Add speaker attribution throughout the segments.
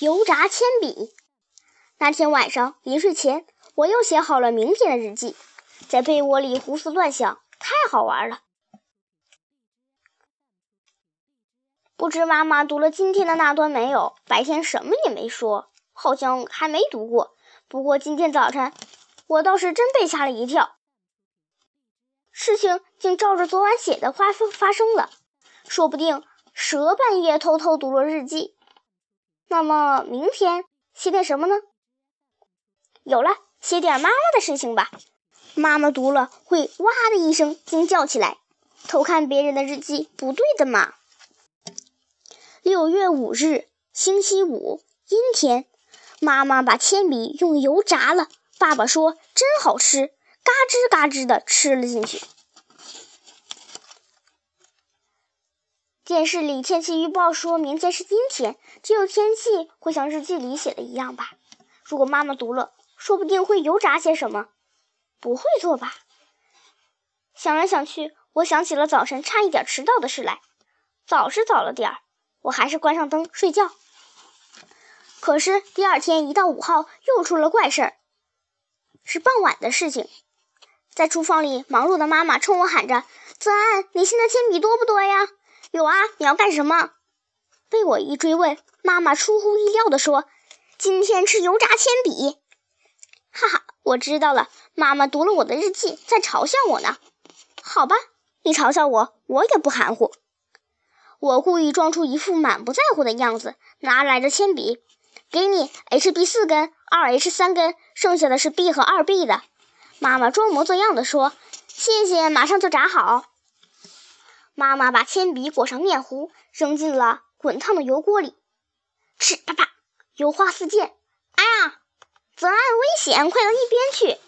Speaker 1: 油炸铅笔。那天晚上临睡前，我又写好了明天的日记，在被窝里胡思乱想，太好玩了。不知妈妈读了今天的那段没有？白天什么也没说，好像还没读过。不过今天早晨，我倒是真被吓了一跳。事情竟照着昨晚写的发生发生了，说不定蛇半夜偷偷读了日记。那么明天写点什么呢？有了，写点妈妈的事情吧。妈妈读了会哇的一声惊叫起来。偷看别人的日记不对的嘛。六月五日，星期五，阴天。妈妈把铅笔用油炸了，爸爸说真好吃，嘎吱嘎吱的吃了进去。电视里天气预报说明天是阴天，只有天气会像日记里写的一样吧？如果妈妈读了，说不定会油炸些什么，不会做吧？想来想去，我想起了早晨差一点迟到的事来。早是早了点儿，我还是关上灯睡觉。可是第二天一到五号，又出了怪事儿。是傍晚的事情，在厨房里忙碌的妈妈冲我喊着：“子安，你现在铅笔多不多呀？”“有啊，你要干什么？”被我一追问，妈妈出乎意料地说：“今天吃油炸铅笔。”哈哈，我知道了，妈妈读了我的日记，在嘲笑我呢。好吧，你嘲笑我，我也不含糊。我故意装出一副满不在乎的样子，拿来的铅笔。给你 H B 四根，二 H 三根，剩下的是 B 和二 B 的。妈妈装模作样的说：“谢谢，马上就炸好。”妈妈把铅笔裹上面糊，扔进了滚烫的油锅里，哧啪啪，油花四溅。哎呀，泽安，危险，快到一边去！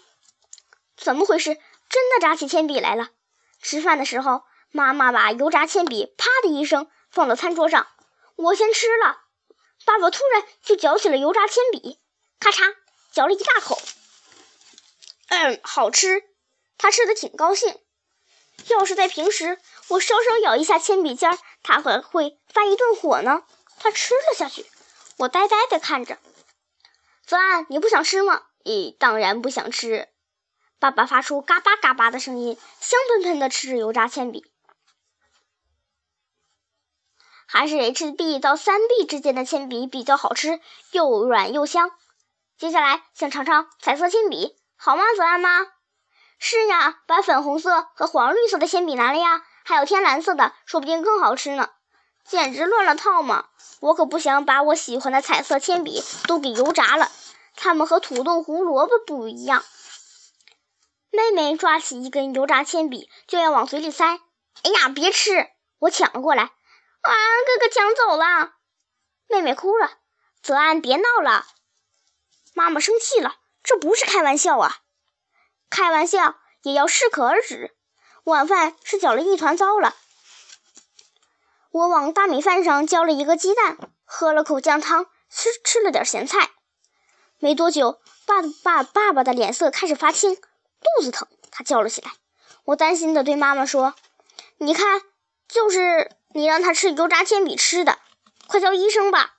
Speaker 1: 怎么回事？真的炸起铅笔来了。吃饭的时候，妈妈把油炸铅笔啪的一声放到餐桌上，我先吃了。爸爸突然就嚼起了油炸铅笔，咔嚓嚼了一大口。嗯，好吃。他吃的挺高兴。要是在平时，我稍稍咬一下铅笔尖儿，他还会发一顿火呢。他吃了下去，我呆呆地看着。泽安，你不想吃吗？咦，当然不想吃。爸爸发出嘎巴嘎巴的声音，香喷喷地吃着油炸铅笔。还是 HB 到 3B 之间的铅笔比较好吃，又软又香。接下来想尝尝彩色铅笔，好吗，泽安妈？是呀，把粉红色和黄绿色的铅笔拿来呀，还有天蓝色的，说不定更好吃呢。简直乱了套嘛！我可不想把我喜欢的彩色铅笔都给油炸了，它们和土豆、胡萝卜不一样。妹妹抓起一根油炸铅笔就要往嘴里塞，哎呀，别吃！我抢了过来。啊！哥哥抢走了，妹妹哭了。泽安，别闹了，妈妈生气了。这不是开玩笑啊！开玩笑也要适可而止。晚饭是搅了一团糟了。我往大米饭上浇了一个鸡蛋，喝了口酱汤，吃吃了点咸菜。没多久，爸爸爸爸的脸色开始发青，肚子疼，他叫了起来。我担心地对妈妈说：“你看，就是。”你让他吃油炸铅笔吃的，快叫医生吧！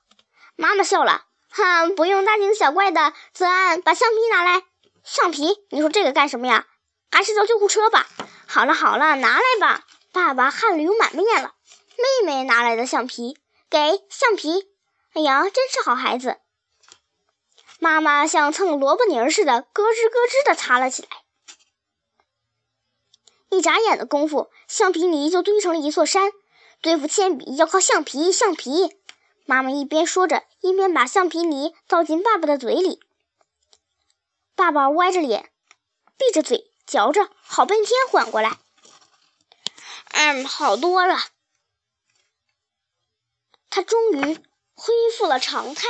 Speaker 1: 妈妈笑了，哈，不用大惊小怪的。泽安，把橡皮拿来。橡皮？你说这个干什么呀？还是叫救护车吧。好了好了，拿来吧。爸爸汗流满面了。妹妹拿来的橡皮，给橡皮。哎呀，真是好孩子。妈妈像蹭萝卜泥似的，咯吱咯吱地擦了起来。一眨眼的功夫，橡皮泥就堆成了一座山。对付铅笔要靠橡皮，橡皮。妈妈一边说着，一边把橡皮泥倒进爸爸的嘴里。爸爸歪着脸，闭着嘴嚼着，好半天缓过来。嗯，好多了。他终于恢复了常态。